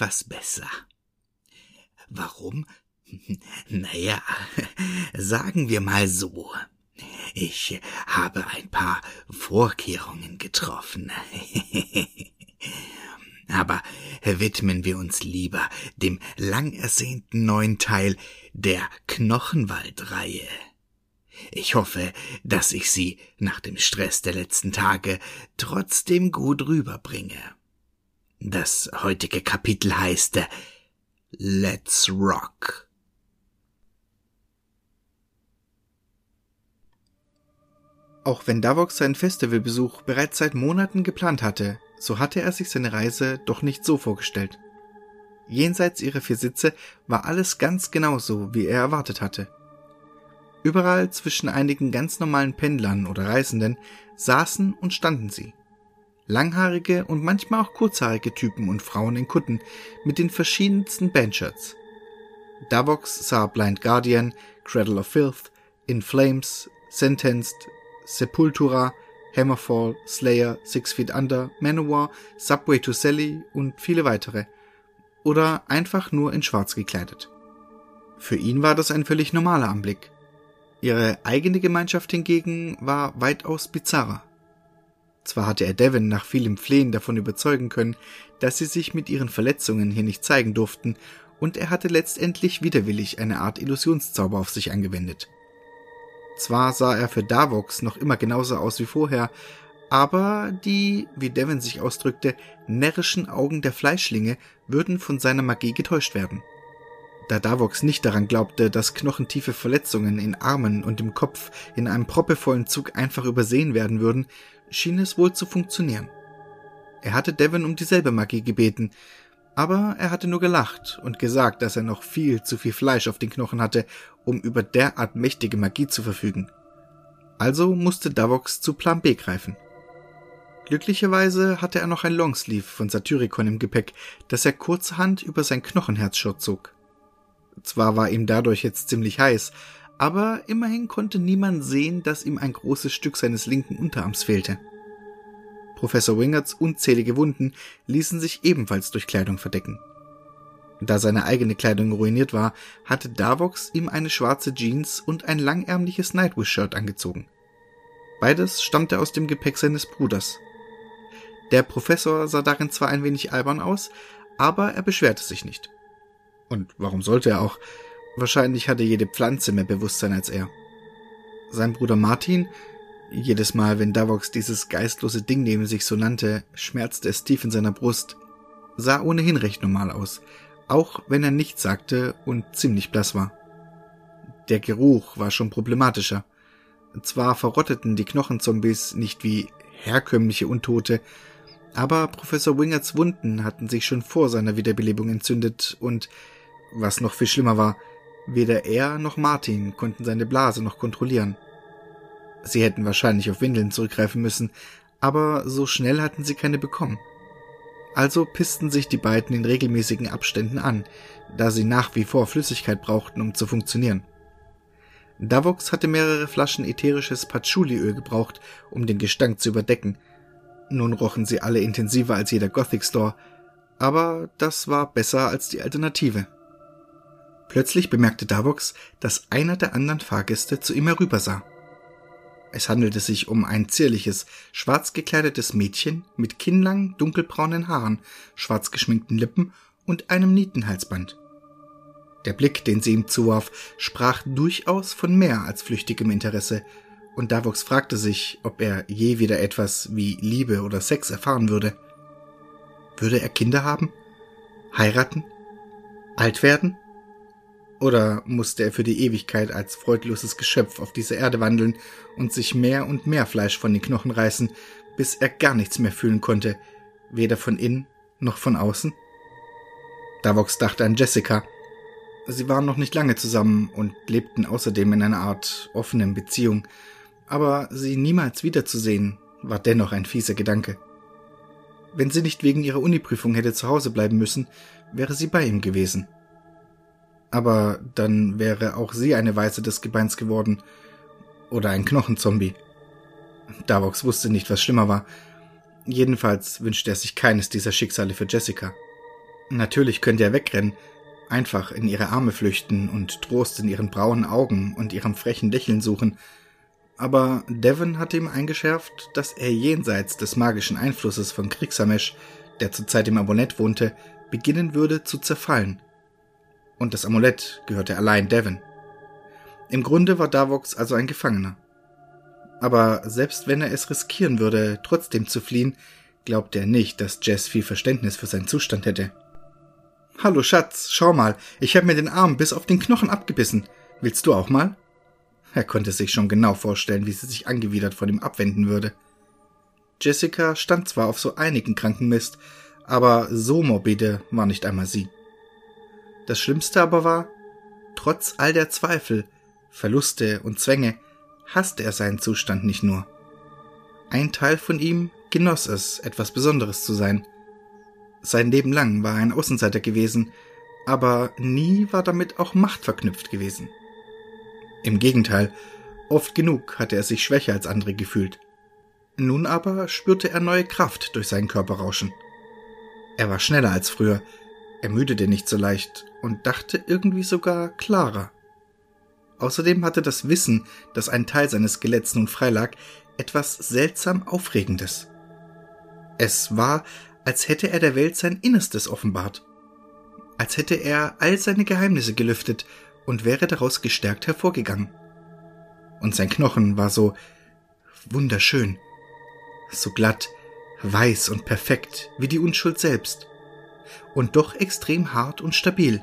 etwas besser. Warum? Naja, sagen wir mal so. Ich habe ein paar Vorkehrungen getroffen. Aber widmen wir uns lieber dem lang ersehnten neuen Teil der Knochenwaldreihe. Ich hoffe, dass ich sie nach dem Stress der letzten Tage trotzdem gut rüberbringe. Das heutige Kapitel heißt Let's Rock. Auch wenn Davok seinen Festivalbesuch bereits seit Monaten geplant hatte, so hatte er sich seine Reise doch nicht so vorgestellt. Jenseits ihrer vier Sitze war alles ganz genauso, wie er erwartet hatte. Überall zwischen einigen ganz normalen Pendlern oder Reisenden saßen und standen sie. Langhaarige und manchmal auch kurzhaarige Typen und Frauen in Kutten mit den verschiedensten Bandshirts. Davox sah Blind Guardian, Cradle of Filth, In Flames, Sentenced, Sepultura, Hammerfall, Slayer, Six Feet Under, Manowar, Subway to Sally und viele weitere. Oder einfach nur in schwarz gekleidet. Für ihn war das ein völlig normaler Anblick. Ihre eigene Gemeinschaft hingegen war weitaus bizarrer. Zwar hatte er Devon nach vielem Flehen davon überzeugen können, dass sie sich mit ihren Verletzungen hier nicht zeigen durften, und er hatte letztendlich widerwillig eine Art Illusionszauber auf sich angewendet. Zwar sah er für Davox noch immer genauso aus wie vorher, aber die, wie Devon sich ausdrückte, närrischen Augen der Fleischlinge würden von seiner Magie getäuscht werden. Da Davox nicht daran glaubte, dass knochentiefe Verletzungen in Armen und im Kopf in einem proppevollen Zug einfach übersehen werden würden, schien es wohl zu funktionieren. Er hatte Devon um dieselbe Magie gebeten, aber er hatte nur gelacht und gesagt, dass er noch viel zu viel Fleisch auf den Knochen hatte, um über derart mächtige Magie zu verfügen. Also musste Davox zu Plan B greifen. Glücklicherweise hatte er noch ein Longsleeve von Satyricon im Gepäck, das er kurzerhand über sein Knochenherzschirr zog. Zwar war ihm dadurch jetzt ziemlich heiß, aber immerhin konnte niemand sehen, dass ihm ein großes Stück seines linken Unterarms fehlte. Professor Wingerts unzählige Wunden ließen sich ebenfalls durch Kleidung verdecken. Da seine eigene Kleidung ruiniert war, hatte Davox ihm eine schwarze Jeans und ein langärmliches Nightwish-Shirt angezogen. Beides stammte aus dem Gepäck seines Bruders. Der Professor sah darin zwar ein wenig albern aus, aber er beschwerte sich nicht. Und warum sollte er auch? Wahrscheinlich hatte jede Pflanze mehr Bewusstsein als er. Sein Bruder Martin, jedes Mal, wenn Davox dieses geistlose Ding neben sich so nannte, schmerzte es tief in seiner Brust, sah ohnehin recht normal aus, auch wenn er nichts sagte und ziemlich blass war. Der Geruch war schon problematischer. Zwar verrotteten die Knochenzombies nicht wie herkömmliche Untote, aber Professor Wingerts Wunden hatten sich schon vor seiner Wiederbelebung entzündet und was noch viel schlimmer war, weder er noch Martin konnten seine Blase noch kontrollieren. Sie hätten wahrscheinlich auf Windeln zurückgreifen müssen, aber so schnell hatten sie keine bekommen. Also pissten sich die beiden in regelmäßigen Abständen an, da sie nach wie vor Flüssigkeit brauchten, um zu funktionieren. Davox hatte mehrere Flaschen ätherisches Patchouli-Öl gebraucht, um den Gestank zu überdecken. Nun rochen sie alle intensiver als jeder Gothic Store, aber das war besser als die Alternative. Plötzlich bemerkte Davox, dass einer der anderen Fahrgäste zu ihm herübersah. Es handelte sich um ein zierliches, schwarz gekleidetes Mädchen mit kinnlangen, dunkelbraunen Haaren, schwarz geschminkten Lippen und einem Nietenhalsband. Der Blick, den sie ihm zuwarf, sprach durchaus von mehr als flüchtigem Interesse, und Davox fragte sich, ob er je wieder etwas wie Liebe oder Sex erfahren würde. Würde er Kinder haben? Heiraten? Alt werden? Oder musste er für die Ewigkeit als freudloses Geschöpf auf dieser Erde wandeln und sich mehr und mehr Fleisch von den Knochen reißen, bis er gar nichts mehr fühlen konnte, weder von innen noch von außen? Davox dachte an Jessica. Sie waren noch nicht lange zusammen und lebten außerdem in einer Art offenen Beziehung, aber sie niemals wiederzusehen, war dennoch ein fieser Gedanke. Wenn sie nicht wegen ihrer Uniprüfung hätte zu Hause bleiben müssen, wäre sie bei ihm gewesen. Aber dann wäre auch sie eine Weiße des Gebeins geworden. Oder ein Knochenzombie. Davox wusste nicht, was schlimmer war. Jedenfalls wünschte er sich keines dieser Schicksale für Jessica. Natürlich könnte er wegrennen, einfach in ihre Arme flüchten und Trost in ihren braunen Augen und ihrem frechen Lächeln suchen, aber Devon hatte ihm eingeschärft, dass er jenseits des magischen Einflusses von Kriegshamesh, der zurzeit im Amulett wohnte, beginnen würde zu zerfallen. Und das Amulett gehörte allein Devon. Im Grunde war Davox also ein Gefangener. Aber selbst wenn er es riskieren würde, trotzdem zu fliehen, glaubte er nicht, dass Jess viel Verständnis für seinen Zustand hätte. Hallo Schatz, schau mal, ich habe mir den Arm bis auf den Knochen abgebissen. Willst du auch mal? Er konnte sich schon genau vorstellen, wie sie sich angewidert von ihm abwenden würde. Jessica stand zwar auf so einigen Krankenmist, aber so morbide war nicht einmal sie. Das Schlimmste aber war, trotz all der Zweifel, Verluste und Zwänge, hasste er seinen Zustand nicht nur. Ein Teil von ihm genoss es, etwas Besonderes zu sein. Sein Leben lang war er ein Außenseiter gewesen, aber nie war damit auch Macht verknüpft gewesen. Im Gegenteil, oft genug hatte er sich schwächer als andere gefühlt. Nun aber spürte er neue Kraft durch seinen Körper rauschen. Er war schneller als früher, ermüdete nicht so leicht und dachte irgendwie sogar klarer. Außerdem hatte das Wissen, dass ein Teil seines Skeletts nun freilag, etwas seltsam Aufregendes. Es war, als hätte er der Welt sein Innerstes offenbart. Als hätte er all seine Geheimnisse gelüftet und wäre daraus gestärkt hervorgegangen. Und sein Knochen war so wunderschön, so glatt, weiß und perfekt wie die Unschuld selbst, und doch extrem hart und stabil,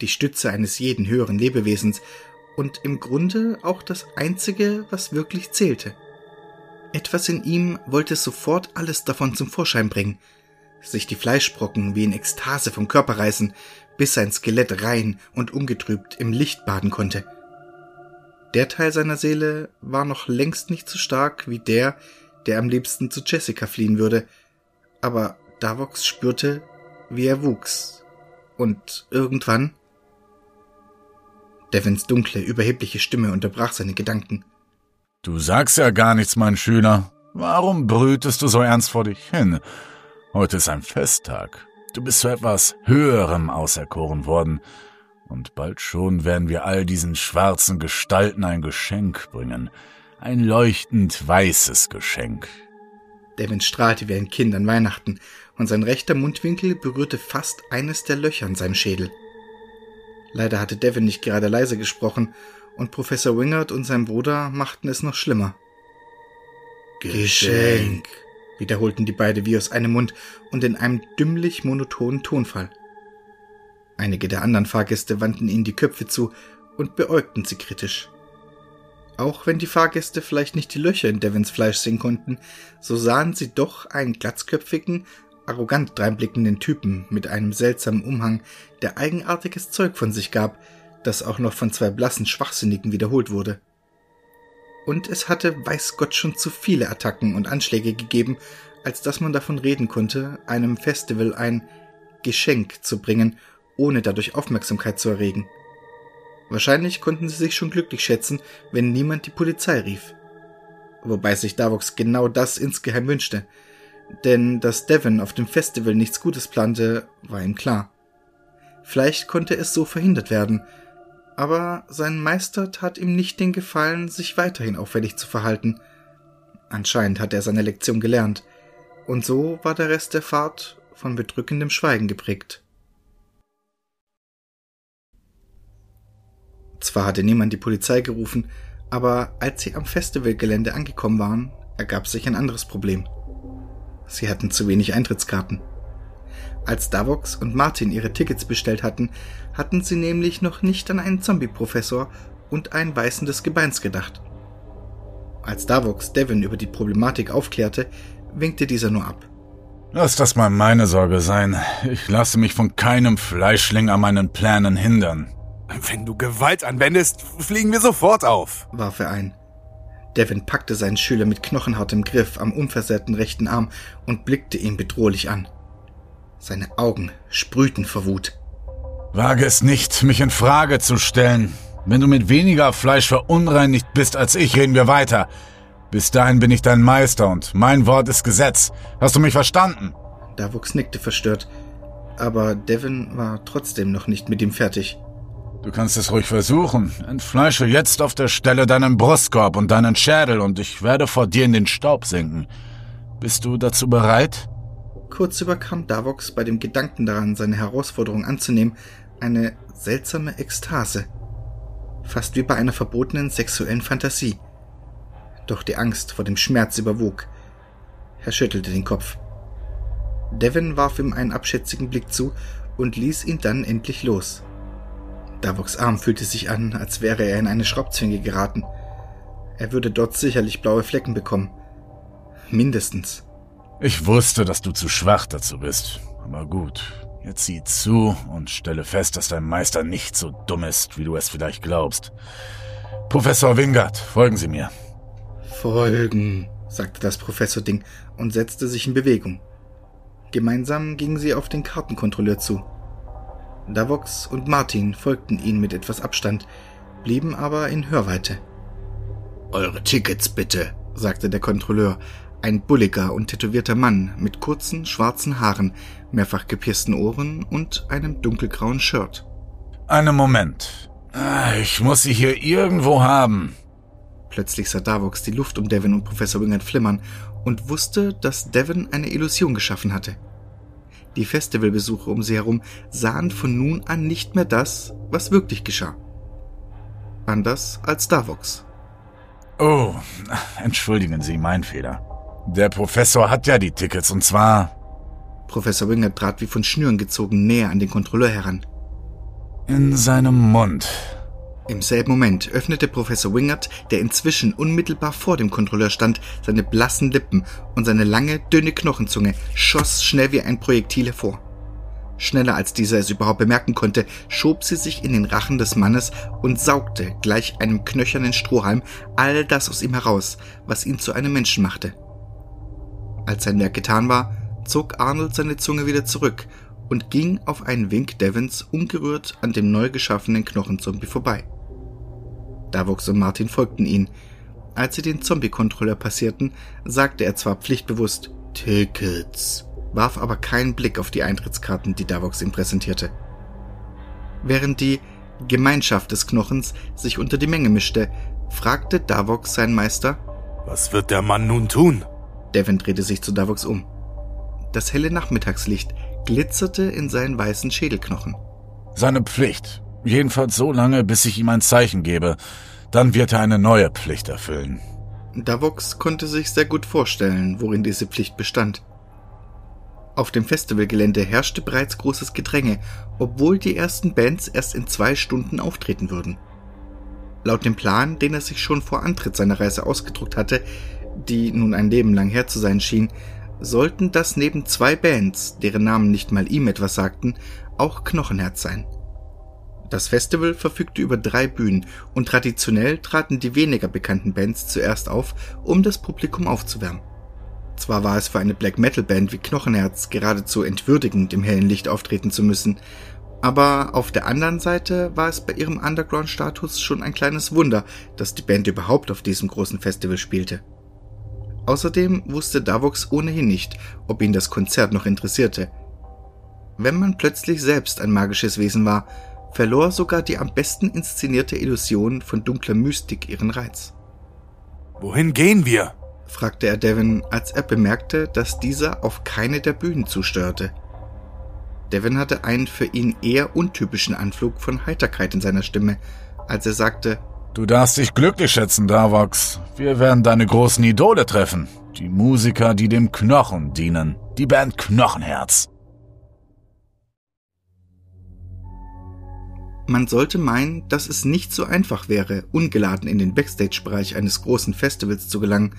die Stütze eines jeden höheren Lebewesens und im Grunde auch das Einzige, was wirklich zählte. Etwas in ihm wollte sofort alles davon zum Vorschein bringen, sich die Fleischbrocken wie in Ekstase vom Körper reißen, bis sein Skelett rein und ungetrübt im Licht baden konnte. Der Teil seiner Seele war noch längst nicht so stark wie der, der am liebsten zu Jessica fliehen würde, aber Davox spürte, wie er wuchs. Und irgendwann Devins dunkle, überhebliche Stimme unterbrach seine Gedanken. Du sagst ja gar nichts, mein Schüler. Warum brütest du so ernst vor dich hin? Heute ist ein Festtag. Du bist zu etwas Höherem auserkoren worden, und bald schon werden wir all diesen schwarzen Gestalten ein Geschenk bringen. Ein leuchtend weißes Geschenk. Devin strahlte wie ein Kind an Weihnachten, und sein rechter Mundwinkel berührte fast eines der Löcher in seinem Schädel. Leider hatte Devin nicht gerade leise gesprochen, und Professor Wingard und sein Bruder machten es noch schlimmer. Geschenk, wiederholten die beiden wie aus einem Mund und in einem dümmlich monotonen Tonfall. Einige der anderen Fahrgäste wandten ihnen die Köpfe zu und beäugten sie kritisch. Auch wenn die Fahrgäste vielleicht nicht die Löcher in Devins Fleisch sehen konnten, so sahen sie doch einen glatzköpfigen, arrogant dreinblickenden Typen mit einem seltsamen Umhang, der eigenartiges Zeug von sich gab, das auch noch von zwei blassen Schwachsinnigen wiederholt wurde und es hatte weiß Gott schon zu viele Attacken und Anschläge gegeben, als dass man davon reden konnte, einem Festival ein Geschenk zu bringen, ohne dadurch Aufmerksamkeit zu erregen. Wahrscheinlich konnten sie sich schon glücklich schätzen, wenn niemand die Polizei rief. Wobei sich Davox genau das insgeheim wünschte. Denn dass Devon auf dem Festival nichts Gutes plante, war ihm klar. Vielleicht konnte es so verhindert werden, aber sein Meister tat ihm nicht den Gefallen, sich weiterhin auffällig zu verhalten. Anscheinend hatte er seine Lektion gelernt, und so war der Rest der Fahrt von bedrückendem Schweigen geprägt. Zwar hatte niemand die Polizei gerufen, aber als sie am Festivalgelände angekommen waren, ergab sich ein anderes Problem. Sie hatten zu wenig Eintrittskarten. Als Davox und Martin ihre Tickets bestellt hatten, hatten sie nämlich noch nicht an einen Zombie-Professor und ein beißendes Gebeins gedacht. Als Davox Devin über die Problematik aufklärte, winkte dieser nur ab. Lass das mal meine Sorge sein. Ich lasse mich von keinem Fleischling an meinen Plänen hindern. Wenn du Gewalt anwendest, fliegen wir sofort auf, warf er ein. Devin packte seinen Schüler mit knochenhartem Griff am unversehrten rechten Arm und blickte ihn bedrohlich an. Seine Augen sprühten vor Wut. Wage es nicht, mich in Frage zu stellen. Wenn du mit weniger Fleisch verunreinigt bist als ich, reden wir weiter. Bis dahin bin ich dein Meister und mein Wort ist Gesetz. Hast du mich verstanden? Davux nickte verstört, aber Devin war trotzdem noch nicht mit ihm fertig. Du kannst es ruhig versuchen. Entfleische jetzt auf der Stelle deinen Brustkorb und deinen Schädel und ich werde vor dir in den Staub sinken. Bist du dazu bereit? Kurz überkam Davox bei dem Gedanken daran, seine Herausforderung anzunehmen, eine seltsame Ekstase. Fast wie bei einer verbotenen sexuellen Fantasie. Doch die Angst vor dem Schmerz überwog. Er schüttelte den Kopf. Devin warf ihm einen abschätzigen Blick zu und ließ ihn dann endlich los. Davoks Arm fühlte sich an, als wäre er in eine Schraubzwinge geraten. Er würde dort sicherlich blaue Flecken bekommen. Mindestens. Ich wusste, dass du zu schwach dazu bist. Aber gut, jetzt sieh zu und stelle fest, dass dein Meister nicht so dumm ist, wie du es vielleicht glaubst. Professor Wingard, folgen Sie mir. Folgen, sagte das Professor-Ding und setzte sich in Bewegung. Gemeinsam gingen sie auf den Kartenkontrolleur zu. Davox und Martin folgten ihnen mit etwas Abstand, blieben aber in Hörweite. Eure Tickets bitte, sagte der Kontrolleur, ein bulliger und tätowierter Mann mit kurzen schwarzen Haaren, mehrfach gepiersten Ohren und einem dunkelgrauen Shirt. Einen Moment. Ah, ich muss sie hier irgendwo haben. Plötzlich sah Davox die Luft um Devon und Professor Wingard flimmern und wusste, dass Devon eine Illusion geschaffen hatte. Die Festivalbesucher um sie herum sahen von nun an nicht mehr das, was wirklich geschah. Anders als Davox. Oh, entschuldigen Sie, mein Fehler. Der Professor hat ja die Tickets und zwar. Professor Winger trat wie von Schnüren gezogen näher an den Kontrolleur heran. In seinem Mund. Im selben Moment öffnete Professor Wingert, der inzwischen unmittelbar vor dem Kontrolleur stand, seine blassen Lippen und seine lange, dünne Knochenzunge schoss schnell wie ein Projektil hervor. Schneller als dieser es überhaupt bemerken konnte, schob sie sich in den Rachen des Mannes und saugte gleich einem knöchernen Strohhalm all das aus ihm heraus, was ihn zu einem Menschen machte. Als sein Werk getan war, zog Arnold seine Zunge wieder zurück und ging auf einen Wink Devons ungerührt an dem neu geschaffenen Knochenzombie vorbei. Davos und Martin folgten ihn. Als sie den Zombie-Kontrolleur passierten, sagte er zwar pflichtbewusst Tickets, warf aber keinen Blick auf die Eintrittskarten, die Davox ihm präsentierte. Während die Gemeinschaft des Knochens sich unter die Menge mischte, fragte Davox seinen Meister, Was wird der Mann nun tun? Devin drehte sich zu Davox um. Das helle Nachmittagslicht glitzerte in seinen weißen Schädelknochen. Seine Pflicht, Jedenfalls so lange, bis ich ihm ein Zeichen gebe. Dann wird er eine neue Pflicht erfüllen. Davox konnte sich sehr gut vorstellen, worin diese Pflicht bestand. Auf dem Festivalgelände herrschte bereits großes Gedränge, obwohl die ersten Bands erst in zwei Stunden auftreten würden. Laut dem Plan, den er sich schon vor Antritt seiner Reise ausgedruckt hatte, die nun ein Leben lang her zu sein schien, sollten das neben zwei Bands, deren Namen nicht mal ihm etwas sagten, auch Knochenherz sein. Das Festival verfügte über drei Bühnen und traditionell traten die weniger bekannten Bands zuerst auf, um das Publikum aufzuwärmen. Zwar war es für eine Black Metal Band wie Knochenherz geradezu entwürdigend, im hellen Licht auftreten zu müssen, aber auf der anderen Seite war es bei ihrem Underground-Status schon ein kleines Wunder, dass die Band überhaupt auf diesem großen Festival spielte. Außerdem wusste Davox ohnehin nicht, ob ihn das Konzert noch interessierte. Wenn man plötzlich selbst ein magisches Wesen war, verlor sogar die am besten inszenierte Illusion von dunkler Mystik ihren Reiz. Wohin gehen wir? fragte er Devin, als er bemerkte, dass dieser auf keine der Bühnen zusteuerte. Devin hatte einen für ihn eher untypischen Anflug von Heiterkeit in seiner Stimme, als er sagte, Du darfst dich glücklich schätzen, Davox. Wir werden deine großen Idole treffen. Die Musiker, die dem Knochen dienen. Die Band Knochenherz. Man sollte meinen, dass es nicht so einfach wäre, ungeladen in den Backstage-Bereich eines großen Festivals zu gelangen.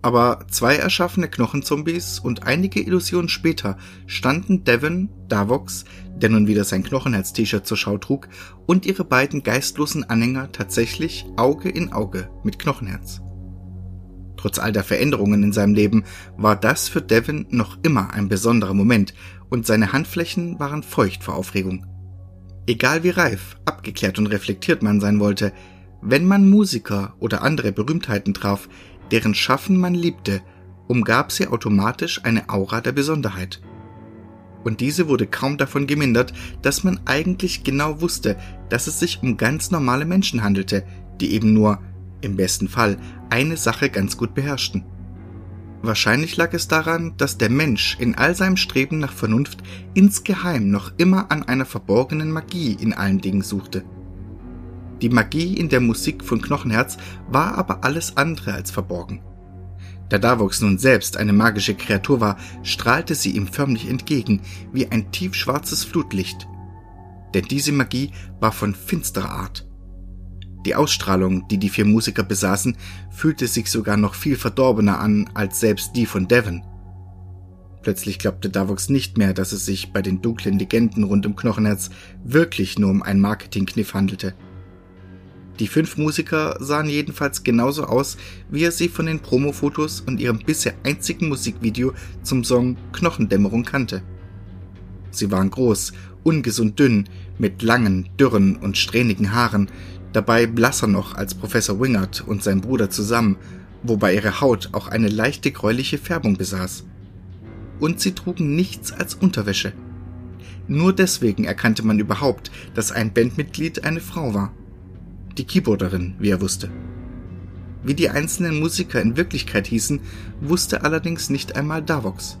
Aber zwei erschaffene Knochenzombies und einige Illusionen später standen Devon, Davox, der nun wieder sein Knochenherz-T-Shirt zur Schau trug, und ihre beiden geistlosen Anhänger tatsächlich Auge in Auge mit Knochenherz. Trotz all der Veränderungen in seinem Leben war das für Devon noch immer ein besonderer Moment und seine Handflächen waren feucht vor Aufregung. Egal wie reif, abgeklärt und reflektiert man sein wollte, wenn man Musiker oder andere Berühmtheiten traf, deren Schaffen man liebte, umgab sie automatisch eine Aura der Besonderheit. Und diese wurde kaum davon gemindert, dass man eigentlich genau wusste, dass es sich um ganz normale Menschen handelte, die eben nur, im besten Fall, eine Sache ganz gut beherrschten. Wahrscheinlich lag es daran, dass der Mensch in all seinem Streben nach Vernunft insgeheim noch immer an einer verborgenen Magie in allen Dingen suchte. Die Magie in der Musik von Knochenherz war aber alles andere als verborgen. Da Davox nun selbst eine magische Kreatur war, strahlte sie ihm förmlich entgegen, wie ein tiefschwarzes Flutlicht. Denn diese Magie war von finsterer Art. Die Ausstrahlung, die die vier Musiker besaßen, fühlte sich sogar noch viel verdorbener an als selbst die von Devon. Plötzlich glaubte Davox nicht mehr, dass es sich bei den dunklen Legenden rund um Knochenherz wirklich nur um einen Marketingkniff handelte. Die fünf Musiker sahen jedenfalls genauso aus, wie er sie von den Promofotos und ihrem bisher einzigen Musikvideo zum Song Knochendämmerung kannte. Sie waren groß, ungesund dünn, mit langen, dürren und strähnigen Haaren, dabei blasser noch als Professor Wingard und sein Bruder zusammen, wobei ihre Haut auch eine leichte gräuliche Färbung besaß. Und sie trugen nichts als Unterwäsche. Nur deswegen erkannte man überhaupt, dass ein Bandmitglied eine Frau war die Keyboarderin, wie er wusste. Wie die einzelnen Musiker in Wirklichkeit hießen, wusste allerdings nicht einmal Davox.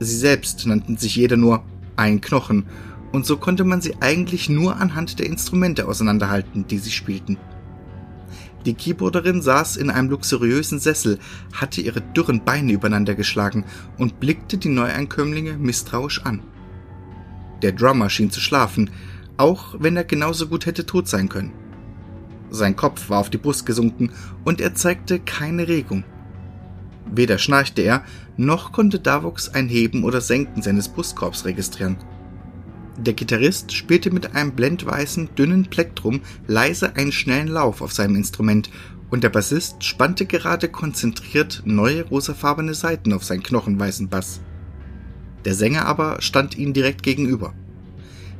Sie selbst nannten sich jeder nur ein Knochen, und so konnte man sie eigentlich nur anhand der Instrumente auseinanderhalten, die sie spielten. Die Keyboarderin saß in einem luxuriösen Sessel, hatte ihre dürren Beine übereinander geschlagen und blickte die Neueinkömmlinge misstrauisch an. Der Drummer schien zu schlafen, auch wenn er genauso gut hätte tot sein können. Sein Kopf war auf die Brust gesunken und er zeigte keine Regung. Weder schnarchte er, noch konnte Davos ein Heben oder Senken seines Brustkorbs registrieren. Der Gitarrist spielte mit einem blendweißen, dünnen Plektrum leise einen schnellen Lauf auf seinem Instrument und der Bassist spannte gerade konzentriert neue rosafarbene Saiten auf seinen knochenweißen Bass. Der Sänger aber stand ihnen direkt gegenüber.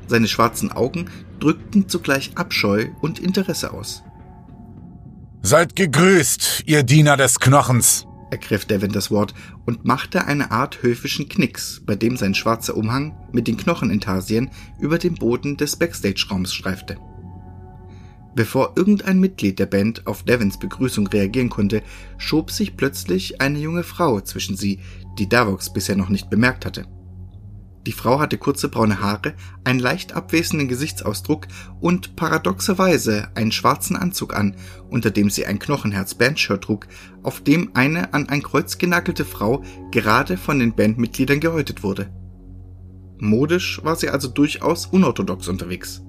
Seine schwarzen Augen drückten zugleich Abscheu und Interesse aus. Seid gegrüßt, ihr Diener des Knochens, ergriff Devin das Wort und machte eine Art höfischen Knicks, bei dem sein schwarzer Umhang mit den Knochenintarsien über den Boden des Backstage-Raums streifte. Bevor irgendein Mitglied der Band auf Devins Begrüßung reagieren konnte, schob sich plötzlich eine junge Frau zwischen sie, die Davox bisher noch nicht bemerkt hatte. Die Frau hatte kurze braune Haare, einen leicht abwesenden Gesichtsausdruck und paradoxerweise einen schwarzen Anzug an, unter dem sie ein Knochenherz-Bandshirt trug, auf dem eine an ein Kreuz genagelte Frau gerade von den Bandmitgliedern gehäutet wurde. Modisch war sie also durchaus unorthodox unterwegs.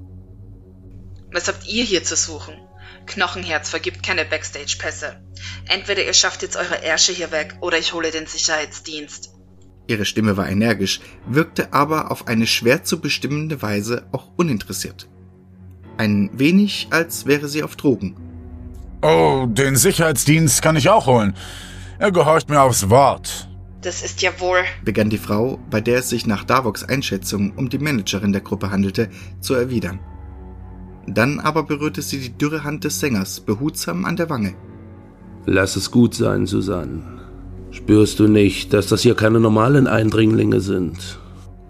Was habt ihr hier zu suchen? Knochenherz vergibt keine Backstage-Pässe. Entweder ihr schafft jetzt eure Ärsche hier weg oder ich hole den Sicherheitsdienst. Ihre Stimme war energisch, wirkte aber auf eine schwer zu bestimmende Weise auch uninteressiert. Ein wenig, als wäre sie auf Drogen. Oh, den Sicherheitsdienst kann ich auch holen. Er gehorcht mir aufs Wort. Das ist ja wohl, begann die Frau, bei der es sich nach Davoks Einschätzung um die Managerin der Gruppe handelte, zu erwidern. Dann aber berührte sie die dürre Hand des Sängers behutsam an der Wange. Lass es gut sein, Susanne. Spürst du nicht, dass das hier keine normalen Eindringlinge sind?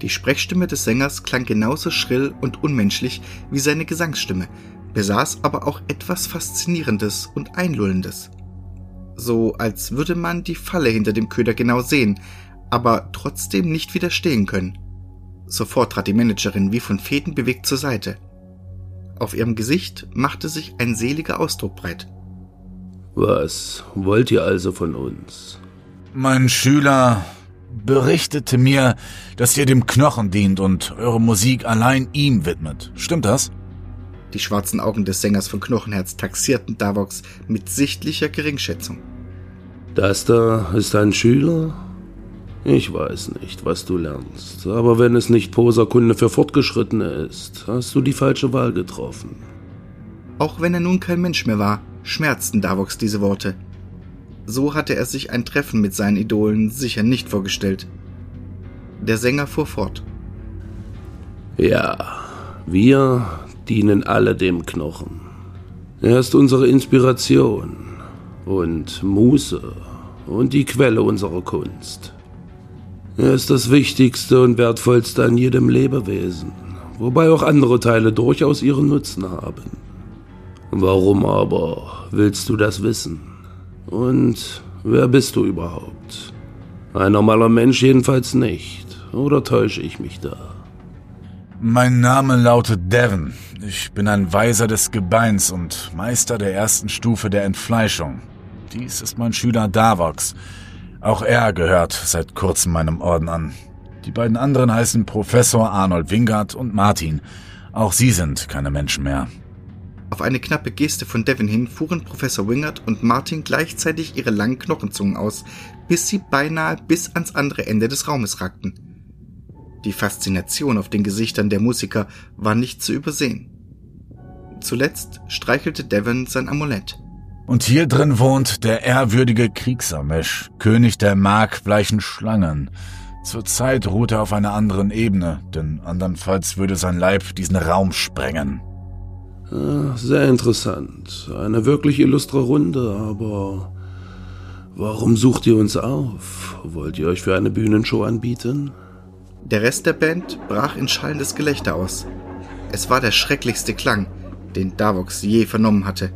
Die Sprechstimme des Sängers klang genauso schrill und unmenschlich wie seine Gesangsstimme, besaß aber auch etwas Faszinierendes und Einlullendes. So als würde man die Falle hinter dem Köder genau sehen, aber trotzdem nicht widerstehen können. Sofort trat die Managerin wie von Fäden bewegt zur Seite. Auf ihrem Gesicht machte sich ein seliger Ausdruck breit. Was wollt ihr also von uns? Mein Schüler berichtete mir, dass ihr dem Knochen dient und eure Musik allein ihm widmet. Stimmt das? Die schwarzen Augen des Sängers von Knochenherz taxierten Davox mit sichtlicher Geringschätzung. Das da ist ein Schüler? Ich weiß nicht, was du lernst, aber wenn es nicht Poserkunde für Fortgeschrittene ist, hast du die falsche Wahl getroffen. Auch wenn er nun kein Mensch mehr war, schmerzten Davox diese Worte. So hatte er sich ein Treffen mit seinen Idolen sicher nicht vorgestellt. Der Sänger fuhr fort. Ja, wir dienen alle dem Knochen. Er ist unsere Inspiration. und Muße und die Quelle unserer Kunst. Er ist das Wichtigste und Wertvollste an jedem Lebewesen, wobei auch andere Teile durchaus ihren Nutzen haben. Warum aber willst du das wissen? Und wer bist du überhaupt? Ein normaler Mensch jedenfalls nicht. Oder täusche ich mich da? Mein Name lautet Devon. Ich bin ein Weiser des Gebeins und Meister der ersten Stufe der Entfleischung. Dies ist mein Schüler Davox. Auch er gehört seit kurzem meinem Orden an. Die beiden anderen heißen Professor Arnold Wingard und Martin. Auch sie sind keine Menschen mehr. Auf eine knappe Geste von Devin hin fuhren Professor Wingard und Martin gleichzeitig ihre langen Knochenzungen aus, bis sie beinahe bis ans andere Ende des Raumes ragten. Die Faszination auf den Gesichtern der Musiker war nicht zu übersehen. Zuletzt streichelte Devon sein Amulett. Und hier drin wohnt der ehrwürdige Kriegsamesh, König der markbleichen Schlangen. Zurzeit ruht er auf einer anderen Ebene, denn andernfalls würde sein Leib diesen Raum sprengen. Ah, sehr interessant. Eine wirklich illustre Runde, aber warum sucht ihr uns auf? Wollt ihr euch für eine Bühnenshow anbieten? Der Rest der Band brach in schallendes Gelächter aus. Es war der schrecklichste Klang, den Davox je vernommen hatte.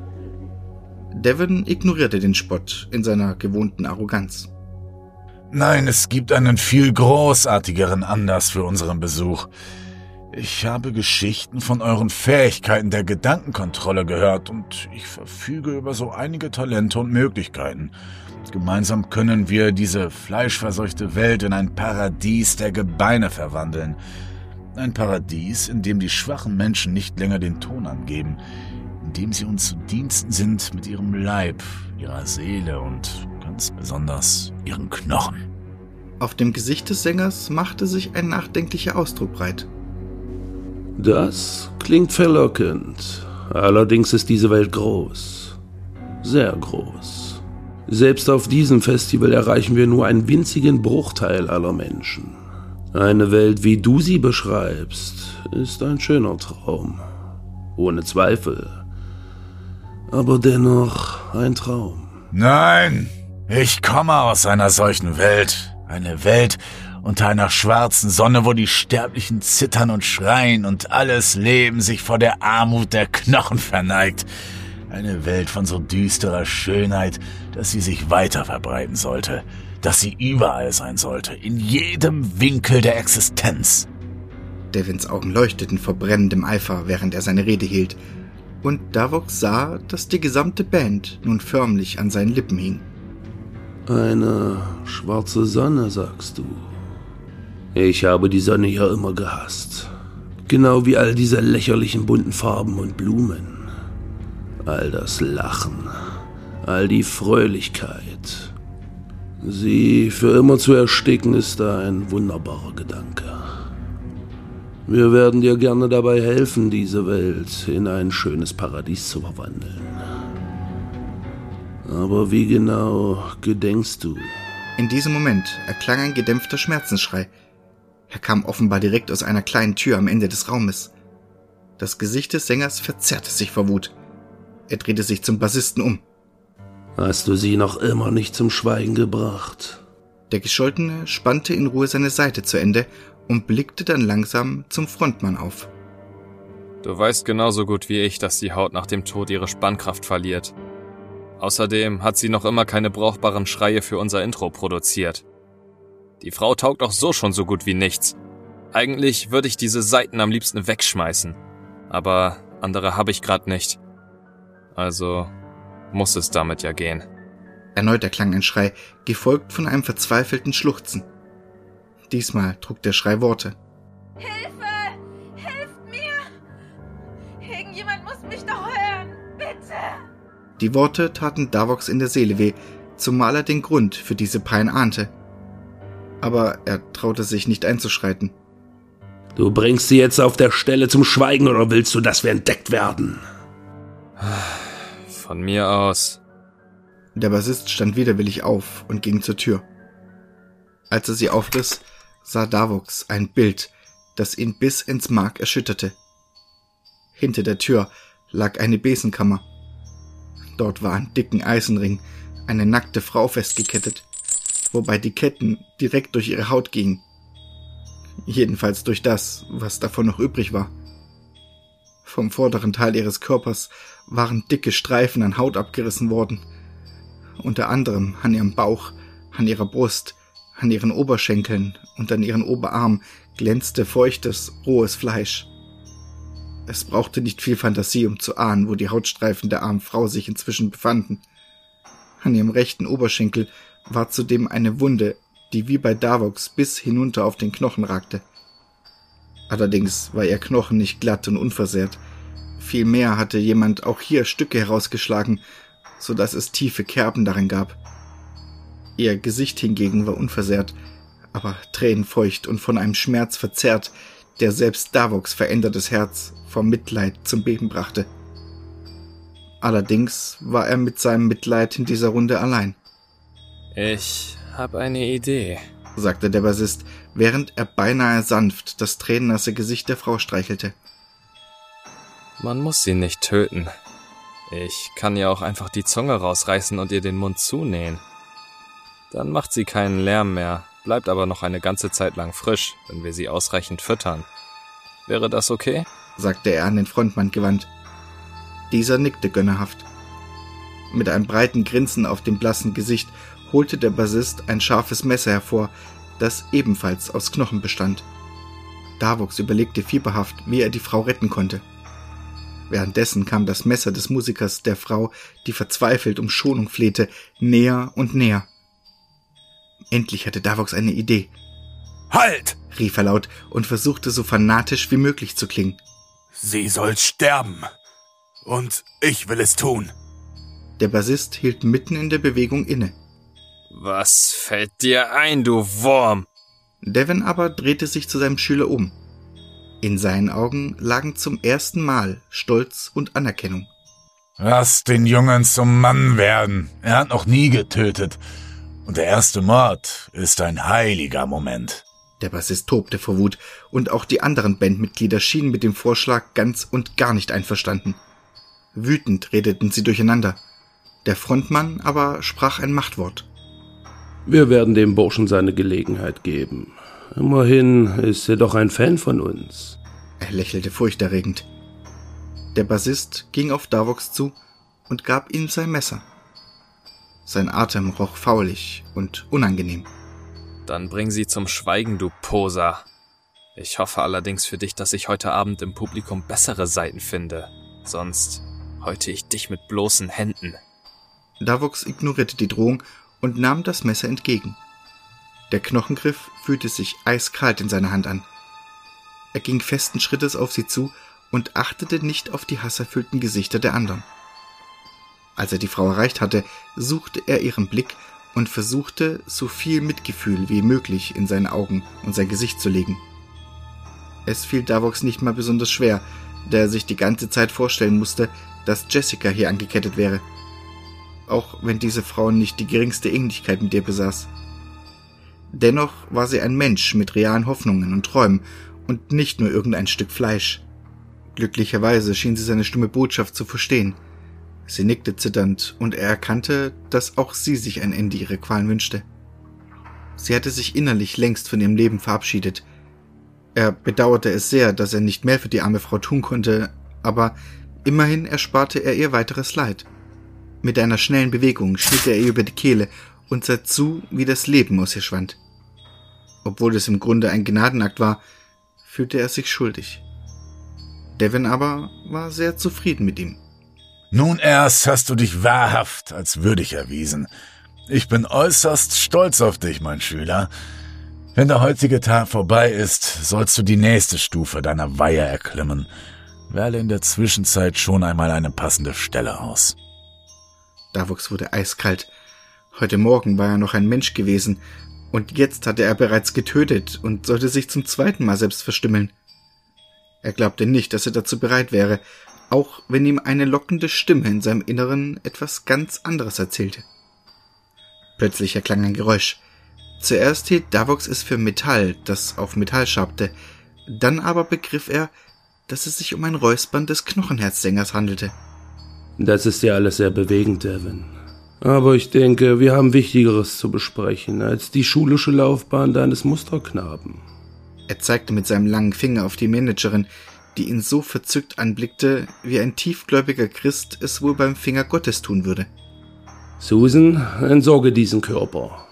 Devon ignorierte den Spott in seiner gewohnten Arroganz. Nein, es gibt einen viel großartigeren Anlass für unseren Besuch. Ich habe Geschichten von euren Fähigkeiten der Gedankenkontrolle gehört und ich verfüge über so einige Talente und Möglichkeiten. Gemeinsam können wir diese fleischverseuchte Welt in ein Paradies der Gebeine verwandeln. Ein Paradies, in dem die schwachen Menschen nicht länger den Ton angeben, in dem sie uns zu Diensten sind mit ihrem Leib, ihrer Seele und ganz besonders ihren Knochen. Auf dem Gesicht des Sängers machte sich ein nachdenklicher Ausdruck breit. Das klingt verlockend. Allerdings ist diese Welt groß. Sehr groß. Selbst auf diesem Festival erreichen wir nur einen winzigen Bruchteil aller Menschen. Eine Welt, wie du sie beschreibst, ist ein schöner Traum. Ohne Zweifel. Aber dennoch ein Traum. Nein, ich komme aus einer solchen Welt. Eine Welt, unter einer schwarzen Sonne, wo die Sterblichen zittern und schreien und alles Leben sich vor der Armut der Knochen verneigt. Eine Welt von so düsterer Schönheit, dass sie sich weiter verbreiten sollte, dass sie überall sein sollte, in jedem Winkel der Existenz. Devins Augen leuchteten vor brennendem Eifer, während er seine Rede hielt, und Davok sah, dass die gesamte Band nun förmlich an seinen Lippen hing. Eine schwarze Sonne, sagst du. Ich habe die Sonne ja immer gehasst. Genau wie all diese lächerlichen bunten Farben und Blumen. All das Lachen, all die Fröhlichkeit. Sie für immer zu ersticken ist ein wunderbarer Gedanke. Wir werden dir gerne dabei helfen, diese Welt in ein schönes Paradies zu verwandeln. Aber wie genau gedenkst du? In diesem Moment erklang ein gedämpfter Schmerzensschrei, er kam offenbar direkt aus einer kleinen Tür am Ende des Raumes. Das Gesicht des Sängers verzerrte sich vor Wut. Er drehte sich zum Bassisten um. Hast du sie noch immer nicht zum Schweigen gebracht? Der Gescholtene spannte in Ruhe seine Seite zu Ende und blickte dann langsam zum Frontmann auf. Du weißt genauso gut wie ich, dass die Haut nach dem Tod ihre Spannkraft verliert. Außerdem hat sie noch immer keine brauchbaren Schreie für unser Intro produziert. Die Frau taugt auch so schon so gut wie nichts. Eigentlich würde ich diese Seiten am liebsten wegschmeißen. Aber andere habe ich grad nicht. Also muss es damit ja gehen. Erneut erklang ein Schrei, gefolgt von einem verzweifelten Schluchzen. Diesmal trug der Schrei Worte. Hilfe! Hilft mir! Irgendjemand muss mich doch hören! Bitte! Die Worte taten Davox in der Seele weh, zumal er den Grund für diese Pein ahnte aber er traute sich nicht einzuschreiten. Du bringst sie jetzt auf der Stelle zum Schweigen oder willst du, dass wir entdeckt werden? Von mir aus. Der Bassist stand widerwillig auf und ging zur Tür. Als er sie aufriss, sah Davux ein Bild, das ihn bis ins Mark erschütterte. Hinter der Tür lag eine Besenkammer. Dort war an dicken Eisenring eine nackte Frau festgekettet, wobei die Ketten direkt durch ihre Haut gingen. Jedenfalls durch das, was davon noch übrig war. Vom vorderen Teil ihres Körpers waren dicke Streifen an Haut abgerissen worden. Unter anderem an ihrem Bauch, an ihrer Brust, an ihren Oberschenkeln und an ihren Oberarm glänzte feuchtes, rohes Fleisch. Es brauchte nicht viel Fantasie, um zu ahnen, wo die Hautstreifen der armen Frau sich inzwischen befanden. An ihrem rechten Oberschenkel war zudem eine Wunde, die wie bei Davox bis hinunter auf den Knochen ragte. Allerdings war ihr Knochen nicht glatt und unversehrt. Vielmehr hatte jemand auch hier Stücke herausgeschlagen, so dass es tiefe Kerben darin gab. Ihr Gesicht hingegen war unversehrt, aber tränenfeucht und von einem Schmerz verzerrt, der selbst Davoks verändertes Herz vom Mitleid zum Beben brachte. Allerdings war er mit seinem Mitleid in dieser Runde allein. Ich hab eine Idee, sagte der Bassist, während er beinahe sanft das tränennasse Gesicht der Frau streichelte. Man muss sie nicht töten. Ich kann ihr auch einfach die Zunge rausreißen und ihr den Mund zunähen. Dann macht sie keinen Lärm mehr, bleibt aber noch eine ganze Zeit lang frisch, wenn wir sie ausreichend füttern. Wäre das okay? sagte er an den Frontmann gewandt. Dieser nickte gönnerhaft. Mit einem breiten Grinsen auf dem blassen Gesicht holte der Bassist ein scharfes Messer hervor, das ebenfalls aus Knochen bestand. Davux überlegte fieberhaft, wie er die Frau retten konnte. Währenddessen kam das Messer des Musikers der Frau, die verzweifelt um Schonung flehte, näher und näher. Endlich hatte Davux eine Idee. Halt! rief er laut und versuchte so fanatisch wie möglich zu klingen. Sie soll sterben. Und ich will es tun. Der Bassist hielt mitten in der Bewegung inne. Was fällt dir ein, du Wurm? Devon aber drehte sich zu seinem Schüler um. In seinen Augen lagen zum ersten Mal Stolz und Anerkennung. Lass den Jungen zum Mann werden. Er hat noch nie getötet. Und der erste Mord ist ein heiliger Moment. Der Bassist tobte vor Wut, und auch die anderen Bandmitglieder schienen mit dem Vorschlag ganz und gar nicht einverstanden. Wütend redeten sie durcheinander. Der Frontmann aber sprach ein Machtwort. Wir werden dem Burschen seine Gelegenheit geben. Immerhin ist er doch ein Fan von uns. Er lächelte furchterregend. Der Bassist ging auf Davox zu und gab ihm sein Messer. Sein Atem roch faulig und unangenehm. Dann bring sie zum Schweigen, du Poser. Ich hoffe allerdings für dich, dass ich heute Abend im Publikum bessere Seiten finde. Sonst häute ich dich mit bloßen Händen. Davox ignorierte die Drohung und nahm das Messer entgegen. Der Knochengriff fühlte sich eiskalt in seiner Hand an. Er ging festen Schrittes auf sie zu und achtete nicht auf die hasserfüllten Gesichter der anderen. Als er die Frau erreicht hatte, suchte er ihren Blick und versuchte, so viel Mitgefühl wie möglich in seine Augen und sein Gesicht zu legen. Es fiel Davox nicht mal besonders schwer, da er sich die ganze Zeit vorstellen musste, dass Jessica hier angekettet wäre auch wenn diese Frau nicht die geringste Ähnlichkeit mit ihr besaß. Dennoch war sie ein Mensch mit realen Hoffnungen und Träumen und nicht nur irgendein Stück Fleisch. Glücklicherweise schien sie seine stumme Botschaft zu verstehen. Sie nickte zitternd, und er erkannte, dass auch sie sich ein Ende ihrer Qualen wünschte. Sie hatte sich innerlich längst von ihrem Leben verabschiedet. Er bedauerte es sehr, dass er nicht mehr für die arme Frau tun konnte, aber immerhin ersparte er ihr weiteres Leid. Mit einer schnellen Bewegung schnitt er ihr über die Kehle und sah zu, wie das Leben aus ihr schwand. Obwohl es im Grunde ein Gnadenakt war, fühlte er sich schuldig. Devin aber war sehr zufrieden mit ihm. Nun erst hast du dich wahrhaft als würdig erwiesen. Ich bin äußerst stolz auf dich, mein Schüler. Wenn der heutige Tag vorbei ist, sollst du die nächste Stufe deiner Weihe erklimmen. Wähle in der Zwischenzeit schon einmal eine passende Stelle aus. Davux wurde eiskalt. Heute Morgen war er noch ein Mensch gewesen, und jetzt hatte er bereits getötet und sollte sich zum zweiten Mal selbst verstümmeln. Er glaubte nicht, dass er dazu bereit wäre, auch wenn ihm eine lockende Stimme in seinem Inneren etwas ganz anderes erzählte. Plötzlich erklang ein Geräusch. Zuerst hielt Davox es für Metall, das auf Metall schabte, dann aber begriff er, dass es sich um ein Räuspern des Knochenherzsängers handelte. Das ist ja alles sehr bewegend, Devin. Aber ich denke, wir haben Wichtigeres zu besprechen als die schulische Laufbahn deines Musterknaben. Er zeigte mit seinem langen Finger auf die Managerin, die ihn so verzückt anblickte, wie ein tiefgläubiger Christ es wohl beim Finger Gottes tun würde. Susan, entsorge diesen Körper.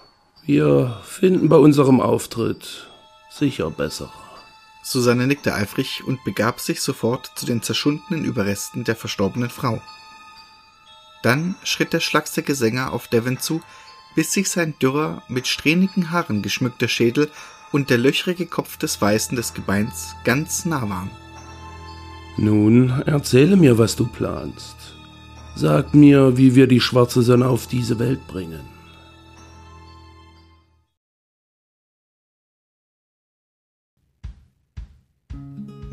Wir finden bei unserem Auftritt sicher besser. Susanne nickte eifrig und begab sich sofort zu den zerschundenen Überresten der verstorbenen Frau. Dann schritt der schlagste Sänger auf Devon zu, bis sich sein dürrer, mit strähnigen Haaren geschmückter Schädel und der löchrige Kopf des Weißen des Gebeins ganz nah waren. Nun erzähle mir, was du planst. Sag mir, wie wir die schwarze Sonne auf diese Welt bringen.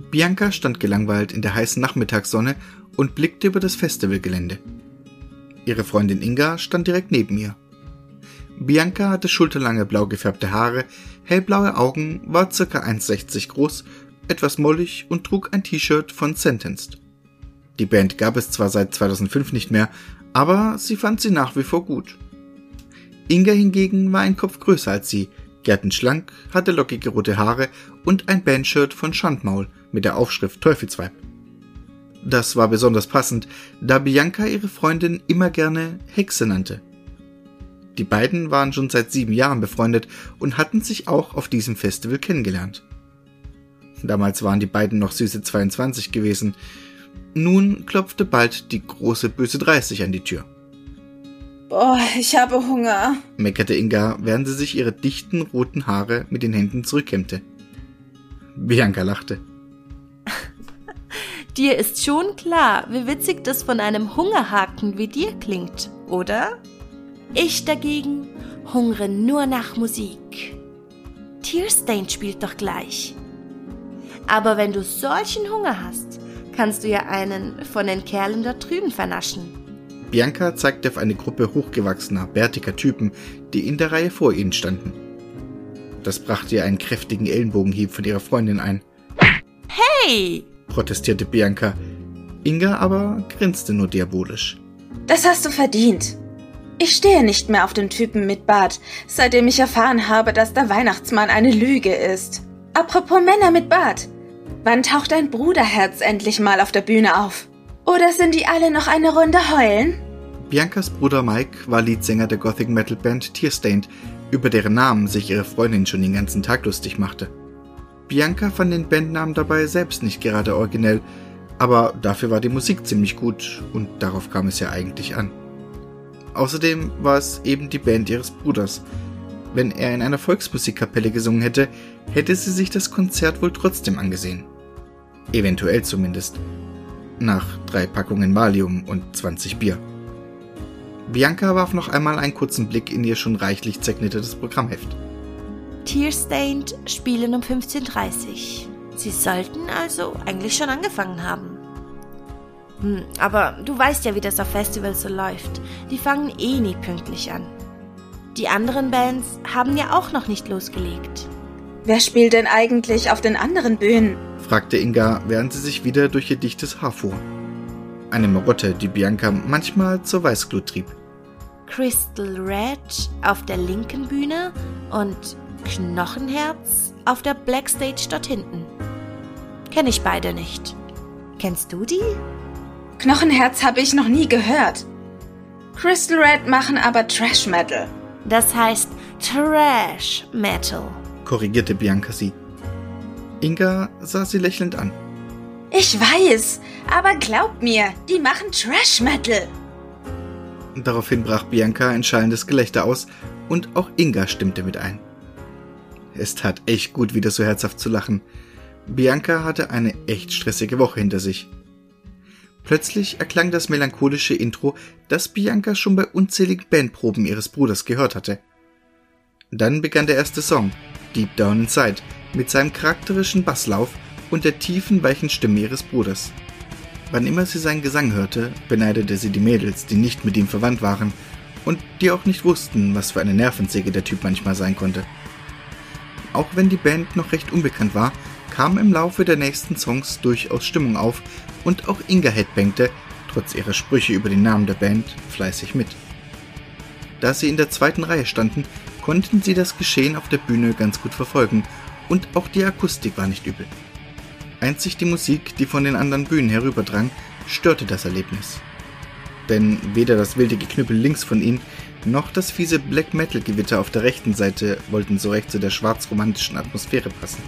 Bianca stand gelangweilt in der heißen Nachmittagssonne und blickte über das Festivalgelände. Ihre Freundin Inga stand direkt neben ihr. Bianca hatte schulterlange blau gefärbte Haare, hellblaue Augen, war ca. 1,60 groß, etwas mollig und trug ein T-Shirt von Sentenced. Die Band gab es zwar seit 2005 nicht mehr, aber sie fand sie nach wie vor gut. Inga hingegen war ein Kopf größer als sie, gärtenschlank, hatte lockige rote Haare und ein Bandshirt von Schandmaul mit der Aufschrift Teufelsweib. Das war besonders passend, da Bianca ihre Freundin immer gerne Hexe nannte. Die beiden waren schon seit sieben Jahren befreundet und hatten sich auch auf diesem Festival kennengelernt. Damals waren die beiden noch süße 22 gewesen. Nun klopfte bald die große böse 30 an die Tür. Boah, ich habe Hunger, meckerte Inga, während sie sich ihre dichten roten Haare mit den Händen zurückkämmte. Bianca lachte. Dir ist schon klar, wie witzig das von einem Hungerhaken wie dir klingt, oder? Ich dagegen hungere nur nach Musik. Tearstained spielt doch gleich. Aber wenn du solchen Hunger hast, kannst du ja einen von den Kerlen da drüben vernaschen. Bianca zeigte auf eine Gruppe hochgewachsener, bärtiger Typen, die in der Reihe vor ihnen standen. Das brachte ihr einen kräftigen Ellenbogenhieb von ihrer Freundin ein. Hey! Protestierte Bianca. Inga aber grinste nur diabolisch. Das hast du verdient. Ich stehe nicht mehr auf den Typen mit Bart, seitdem ich erfahren habe, dass der Weihnachtsmann eine Lüge ist. Apropos Männer mit Bart. Wann taucht dein Bruderherz endlich mal auf der Bühne auf? Oder sind die alle noch eine Runde heulen? Biancas Bruder Mike war Leadsänger der Gothic Metal Band Tearstained, über deren Namen sich ihre Freundin schon den ganzen Tag lustig machte. Bianca fand den Bandnamen dabei selbst nicht gerade originell, aber dafür war die Musik ziemlich gut und darauf kam es ja eigentlich an. Außerdem war es eben die Band ihres Bruders. Wenn er in einer Volksmusikkapelle gesungen hätte, hätte sie sich das Konzert wohl trotzdem angesehen. Eventuell zumindest. Nach drei Packungen Valium und 20 Bier. Bianca warf noch einmal einen kurzen Blick in ihr schon reichlich zerknittertes Programmheft. Tearstained spielen um 15.30 Uhr. Sie sollten also eigentlich schon angefangen haben. Hm, aber du weißt ja, wie das auf Festivals so läuft. Die fangen eh nie pünktlich an. Die anderen Bands haben ja auch noch nicht losgelegt. Wer spielt denn eigentlich auf den anderen Bühnen? fragte Inga, während sie sich wieder durch ihr dichtes Haar fuhr. Eine Marotte, die Bianca manchmal zur Weißglut trieb. Crystal Red auf der linken Bühne und Knochenherz auf der Blackstage dort hinten. Kenne ich beide nicht. Kennst du die? Knochenherz habe ich noch nie gehört. Crystal Red machen aber Trash Metal. Das heißt Trash Metal, korrigierte Bianca sie. Inga sah sie lächelnd an. Ich weiß, aber glaub mir, die machen Trash Metal. Daraufhin brach Bianca ein schallendes Gelächter aus und auch Inga stimmte mit ein. Es tat echt gut, wieder so herzhaft zu lachen. Bianca hatte eine echt stressige Woche hinter sich. Plötzlich erklang das melancholische Intro, das Bianca schon bei unzähligen Bandproben ihres Bruders gehört hatte. Dann begann der erste Song, Deep Down Inside, mit seinem charakterischen Basslauf und der tiefen, weichen Stimme ihres Bruders. Wann immer sie seinen Gesang hörte, beneidete sie die Mädels, die nicht mit ihm verwandt waren und die auch nicht wussten, was für eine Nervensäge der Typ manchmal sein konnte. Auch wenn die Band noch recht unbekannt war, kam im Laufe der nächsten Songs durchaus Stimmung auf und auch Inga headbangte, trotz ihrer Sprüche über den Namen der Band, fleißig mit. Da sie in der zweiten Reihe standen, konnten sie das Geschehen auf der Bühne ganz gut verfolgen und auch die Akustik war nicht übel. Einzig die Musik, die von den anderen Bühnen herüberdrang, störte das Erlebnis. Denn weder das wilde Geknüppel links von ihnen, noch das fiese Black Metal Gewitter auf der rechten Seite wollten so recht zu der schwarzromantischen Atmosphäre passen.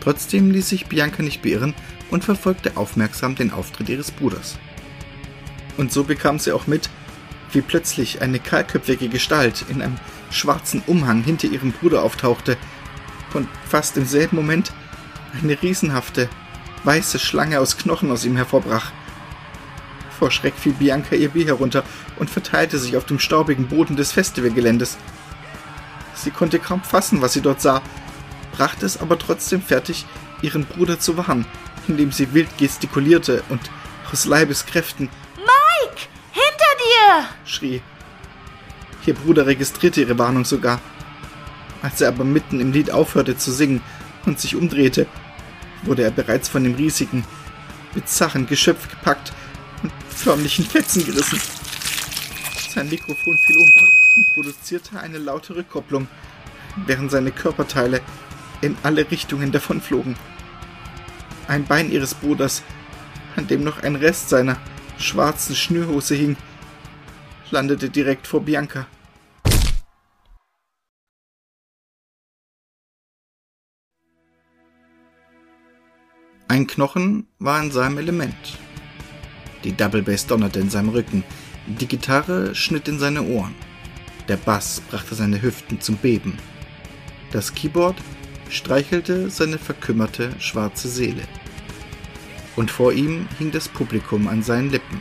Trotzdem ließ sich Bianca nicht beirren und verfolgte aufmerksam den Auftritt ihres Bruders. Und so bekam sie auch mit, wie plötzlich eine kahlköpfige Gestalt in einem schwarzen Umhang hinter ihrem Bruder auftauchte und fast im selben Moment eine riesenhafte, weiße Schlange aus Knochen aus ihm hervorbrach. Vor Schreck fiel Bianca ihr Bier herunter und verteilte sich auf dem staubigen Boden des Festivalgeländes. Sie konnte kaum fassen, was sie dort sah, brachte es aber trotzdem fertig, ihren Bruder zu warnen, indem sie wild gestikulierte und aus Leibeskräften Mike! Hinter dir! schrie. Ihr Bruder registrierte ihre Warnung sogar. Als er aber mitten im Lied aufhörte zu singen und sich umdrehte, wurde er bereits von dem riesigen, bizarren Geschöpf gepackt und förmlich in Fetzen gerissen. Sein Mikrofon fiel um und produzierte eine laute Rückkopplung, während seine Körperteile in alle Richtungen davonflogen. Ein Bein ihres Bruders, an dem noch ein Rest seiner schwarzen Schnürhose hing, landete direkt vor Bianca. Ein Knochen war in seinem Element. Die Double Bass donnerte in seinem Rücken, die Gitarre schnitt in seine Ohren, der Bass brachte seine Hüften zum Beben, das Keyboard streichelte seine verkümmerte schwarze Seele. Und vor ihm hing das Publikum an seinen Lippen.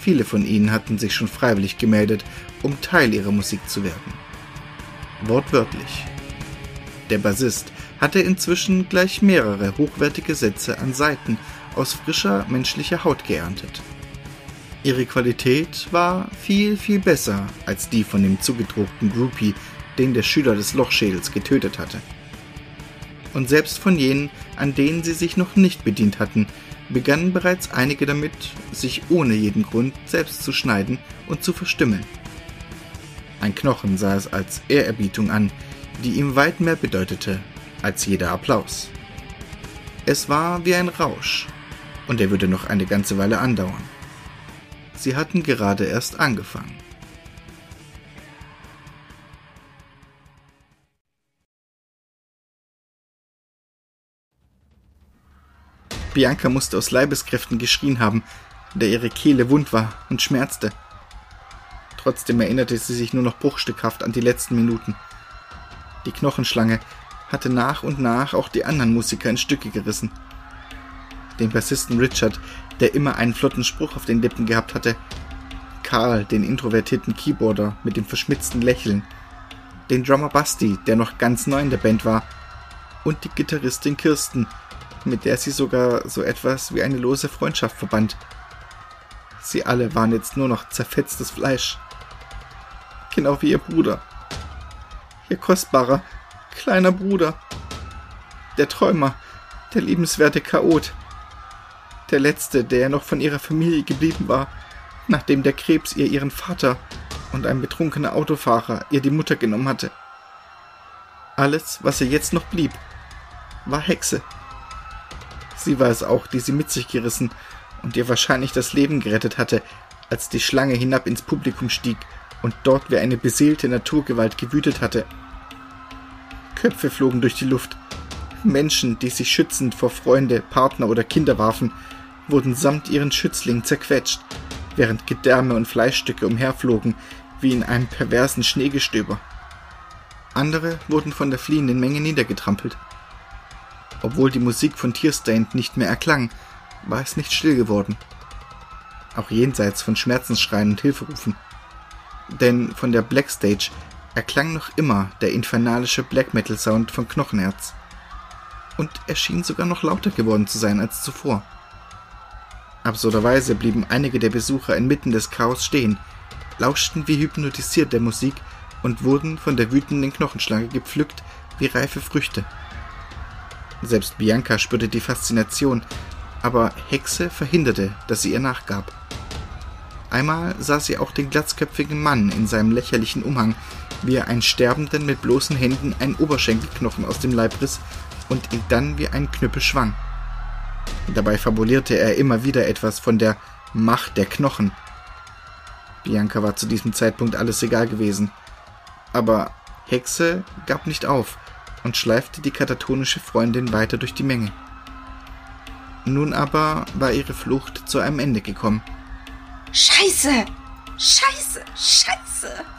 Viele von ihnen hatten sich schon freiwillig gemeldet, um Teil ihrer Musik zu werden. Wortwörtlich. Der Bassist hatte inzwischen gleich mehrere hochwertige Sätze an Seiten aus frischer menschlicher Haut geerntet. Ihre Qualität war viel, viel besser als die von dem zugedruckten Groupie, den der Schüler des Lochschädels getötet hatte. Und selbst von jenen, an denen sie sich noch nicht bedient hatten, begannen bereits einige damit, sich ohne jeden Grund selbst zu schneiden und zu verstümmeln. Ein Knochen sah es als Ehrerbietung an, die ihm weit mehr bedeutete als jeder Applaus. Es war wie ein Rausch, und er würde noch eine ganze Weile andauern. Sie hatten gerade erst angefangen. Bianca musste aus Leibeskräften geschrien haben, da ihre Kehle wund war und schmerzte. Trotzdem erinnerte sie sich nur noch bruchstückhaft an die letzten Minuten. Die Knochenschlange hatte nach und nach auch die anderen Musiker in Stücke gerissen. Den Bassisten Richard, der immer einen flotten Spruch auf den Lippen gehabt hatte, Karl, den introvertierten Keyboarder mit dem verschmitzten Lächeln, den Drummer Basti, der noch ganz neu in der Band war, und die Gitarristin Kirsten, mit der sie sogar so etwas wie eine lose Freundschaft verband. Sie alle waren jetzt nur noch zerfetztes Fleisch. Genau wie ihr Bruder. Ihr kostbarer, kleiner Bruder. Der Träumer, der liebenswerte Chaot. Der letzte, der noch von ihrer Familie geblieben war, nachdem der Krebs ihr ihren Vater und ein betrunkener Autofahrer ihr die Mutter genommen hatte. Alles, was ihr jetzt noch blieb, war Hexe. Sie war es auch, die sie mit sich gerissen und ihr wahrscheinlich das Leben gerettet hatte, als die Schlange hinab ins Publikum stieg und dort wie eine beseelte Naturgewalt gewütet hatte. Köpfe flogen durch die Luft. Menschen, die sich schützend vor Freunde, Partner oder Kinder warfen, wurden samt ihren Schützlingen zerquetscht, während Gedärme und Fleischstücke umherflogen wie in einem perversen Schneegestöber. Andere wurden von der fliehenden Menge niedergetrampelt. Obwohl die Musik von Tierstained nicht mehr erklang, war es nicht still geworden. Auch jenseits von Schmerzensschreien und Hilferufen. Denn von der Blackstage erklang noch immer der infernalische Black Metal Sound von Knochenherz. Und er schien sogar noch lauter geworden zu sein als zuvor. Absurderweise blieben einige der Besucher inmitten des Chaos stehen, lauschten wie hypnotisiert der Musik und wurden von der wütenden Knochenschlange gepflückt wie reife Früchte. Selbst Bianca spürte die Faszination, aber Hexe verhinderte, dass sie ihr nachgab. Einmal sah sie auch den glatzköpfigen Mann in seinem lächerlichen Umhang, wie er einen Sterbenden mit bloßen Händen einen Oberschenkelknochen aus dem Leib riss und ihn dann wie einen Knüppel schwang. Dabei fabulierte er immer wieder etwas von der Macht der Knochen. Bianca war zu diesem Zeitpunkt alles egal gewesen. Aber Hexe gab nicht auf und schleifte die katatonische Freundin weiter durch die Menge. Nun aber war ihre Flucht zu einem Ende gekommen. Scheiße! Scheiße! Scheiße!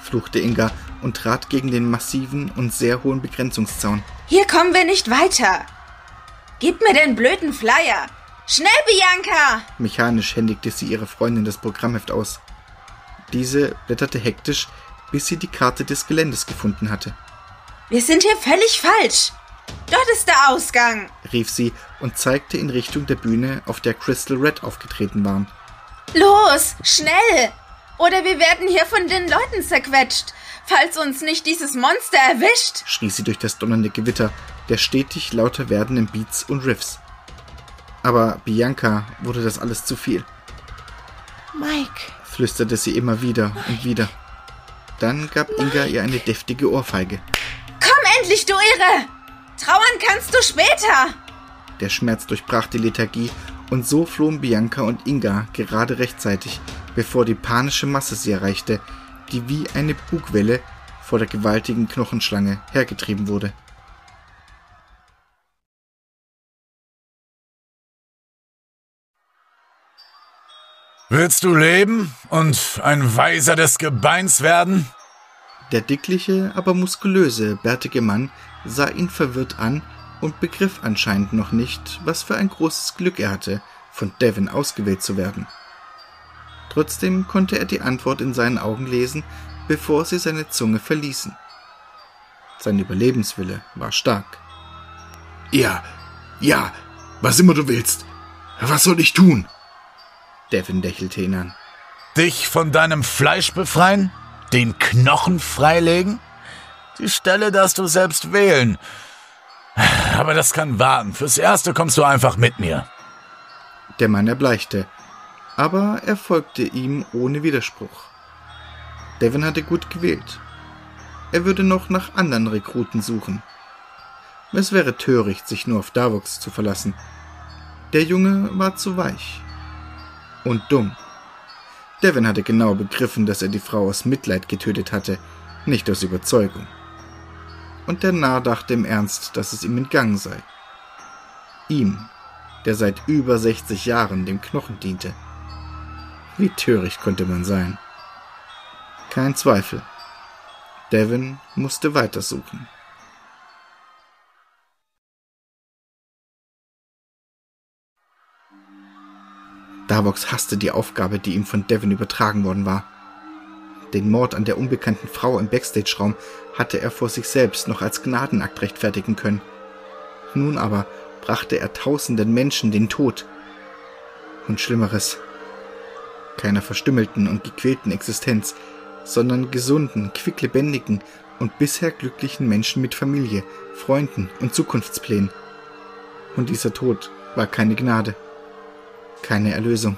fluchte Inga und trat gegen den massiven und sehr hohen Begrenzungszaun. Hier kommen wir nicht weiter! Gib mir den blöden Flyer! Schnell, Bianca! Mechanisch händigte sie ihrer Freundin das Programmheft aus. Diese blätterte hektisch, bis sie die Karte des Geländes gefunden hatte. Wir sind hier völlig falsch. Dort ist der Ausgang, rief sie und zeigte in Richtung der Bühne, auf der Crystal Red aufgetreten waren. Los, schnell! Oder wir werden hier von den Leuten zerquetscht, falls uns nicht dieses Monster erwischt, schrie sie durch das donnernde Gewitter der stetig lauter werdenden Beats und Riffs. Aber Bianca wurde das alles zu viel. Mike, flüsterte sie immer wieder Mike. und wieder. Dann gab Mike. Inga ihr eine deftige Ohrfeige. Komm endlich, du Irre! Trauern kannst du später! Der Schmerz durchbrach die Lethargie und so flohen Bianca und Inga gerade rechtzeitig, bevor die panische Masse sie erreichte, die wie eine Bugwelle vor der gewaltigen Knochenschlange hergetrieben wurde. Willst du leben und ein Weiser des Gebeins werden? Der dickliche, aber muskulöse, bärtige Mann sah ihn verwirrt an und begriff anscheinend noch nicht, was für ein großes Glück er hatte, von Devon ausgewählt zu werden. Trotzdem konnte er die Antwort in seinen Augen lesen, bevor sie seine Zunge verließen. Sein Überlebenswille war stark. Ja, ja, was immer du willst. Was soll ich tun? Devin lächelte ihn an. Dich von deinem Fleisch befreien? Den Knochen freilegen? Die Stelle darfst du selbst wählen. Aber das kann warten. Fürs Erste kommst du einfach mit mir. Der Mann erbleichte, aber er folgte ihm ohne Widerspruch. Devin hatte gut gewählt. Er würde noch nach anderen Rekruten suchen. Es wäre töricht, sich nur auf Davox zu verlassen. Der Junge war zu weich und dumm. Devin hatte genau begriffen, dass er die Frau aus Mitleid getötet hatte, nicht aus Überzeugung. Und der Narr dachte im Ernst, dass es ihm entgangen sei. Ihm, der seit über 60 Jahren dem Knochen diente. Wie töricht konnte man sein? Kein Zweifel. Devin musste weitersuchen. Darbox hasste die Aufgabe, die ihm von Devin übertragen worden war. Den Mord an der unbekannten Frau im Backstage-Raum hatte er vor sich selbst noch als Gnadenakt rechtfertigen können. Nun aber brachte er tausenden Menschen den Tod. Und Schlimmeres. Keiner verstümmelten und gequälten Existenz, sondern gesunden, quicklebendigen und bisher glücklichen Menschen mit Familie, Freunden und Zukunftsplänen. Und dieser Tod war keine Gnade keine Erlösung,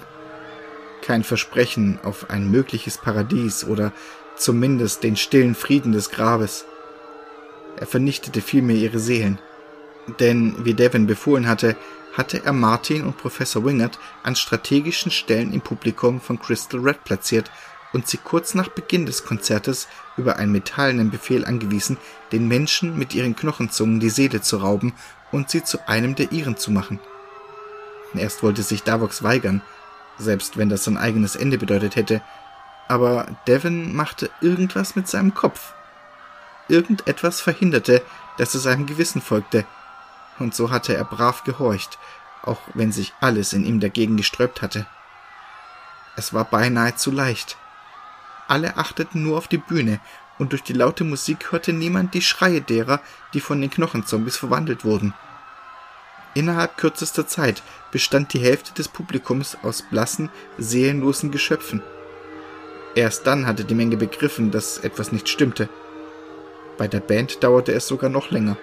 kein Versprechen auf ein mögliches Paradies oder zumindest den stillen Frieden des Grabes. Er vernichtete vielmehr ihre Seelen, denn wie Devin befohlen hatte, hatte er Martin und Professor Wingert an strategischen Stellen im Publikum von Crystal Red platziert und sie kurz nach Beginn des Konzertes über einen metallenen Befehl angewiesen, den Menschen mit ihren Knochenzungen die Seele zu rauben und sie zu einem der ihren zu machen. Erst wollte sich Davox weigern, selbst wenn das sein eigenes Ende bedeutet hätte, aber Devon machte irgendwas mit seinem Kopf. Irgendetwas verhinderte, dass er seinem Gewissen folgte, und so hatte er brav gehorcht, auch wenn sich alles in ihm dagegen gesträubt hatte. Es war beinahe zu leicht. Alle achteten nur auf die Bühne, und durch die laute Musik hörte niemand die Schreie derer, die von den Knochenzombies verwandelt wurden. Innerhalb kürzester Zeit bestand die Hälfte des Publikums aus blassen, seelenlosen Geschöpfen. Erst dann hatte die Menge begriffen, dass etwas nicht stimmte. Bei der Band dauerte es sogar noch länger.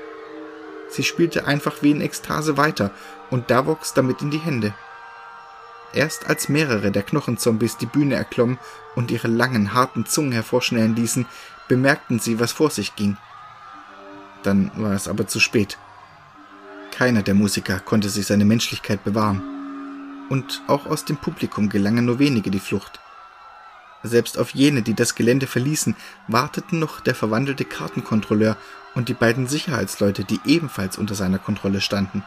Sie spielte einfach wie in Ekstase weiter und Davox damit in die Hände. Erst als mehrere der Knochenzombies die Bühne erklommen und ihre langen, harten Zungen hervorschnellen ließen, bemerkten sie, was vor sich ging. Dann war es aber zu spät. Keiner der Musiker konnte sich seine Menschlichkeit bewahren. Und auch aus dem Publikum gelangen nur wenige die Flucht. Selbst auf jene, die das Gelände verließen, warteten noch der verwandelte Kartenkontrolleur und die beiden Sicherheitsleute, die ebenfalls unter seiner Kontrolle standen.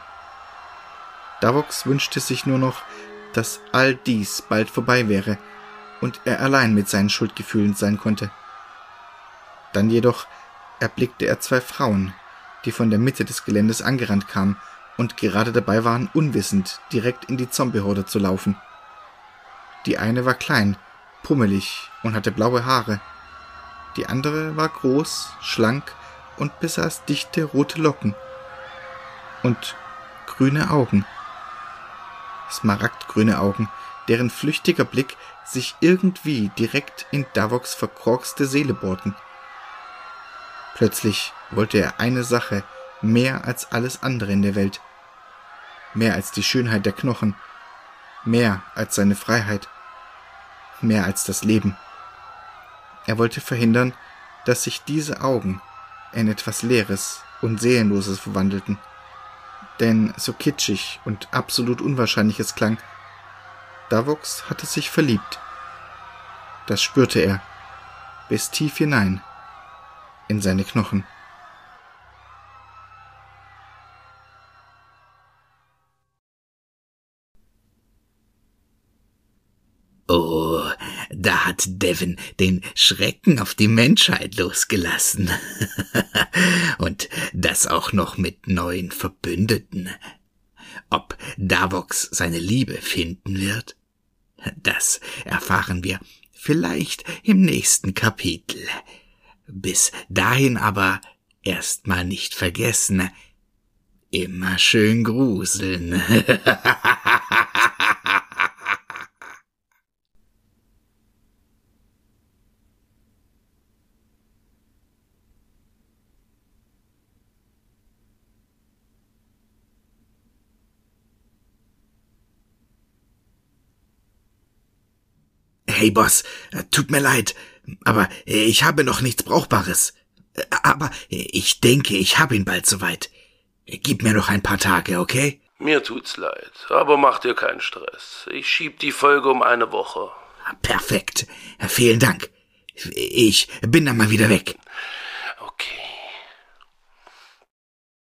Davox wünschte sich nur noch, dass all dies bald vorbei wäre und er allein mit seinen Schuldgefühlen sein konnte. Dann jedoch erblickte er zwei Frauen, die von der Mitte des Geländes angerannt kamen und gerade dabei waren, unwissend direkt in die Zombiehorde zu laufen. Die eine war klein, pummelig und hatte blaue Haare. Die andere war groß, schlank und besaß dichte rote Locken und grüne Augen. Smaragdgrüne Augen, deren flüchtiger Blick sich irgendwie direkt in Davoks verkorkste Seele bohrten. Plötzlich wollte er eine Sache mehr als alles andere in der Welt. Mehr als die Schönheit der Knochen. Mehr als seine Freiheit. Mehr als das Leben. Er wollte verhindern, dass sich diese Augen in etwas Leeres und Seelenloses verwandelten. Denn so kitschig und absolut unwahrscheinlich es klang, Davox hatte sich verliebt. Das spürte er, bis tief hinein in seine Knochen. Oh, da hat Devon den Schrecken auf die Menschheit losgelassen. Und das auch noch mit neuen Verbündeten. Ob Davox seine Liebe finden wird? Das erfahren wir vielleicht im nächsten Kapitel. Bis dahin aber erstmal nicht vergessen, immer schön gruseln. Hey Boss, tut mir leid, aber ich habe noch nichts Brauchbares. Aber ich denke, ich habe ihn bald soweit. Gib mir noch ein paar Tage, okay? Mir tut's leid, aber mach dir keinen Stress. Ich schieb die Folge um eine Woche. Perfekt. Vielen Dank. Ich bin dann mal wieder weg.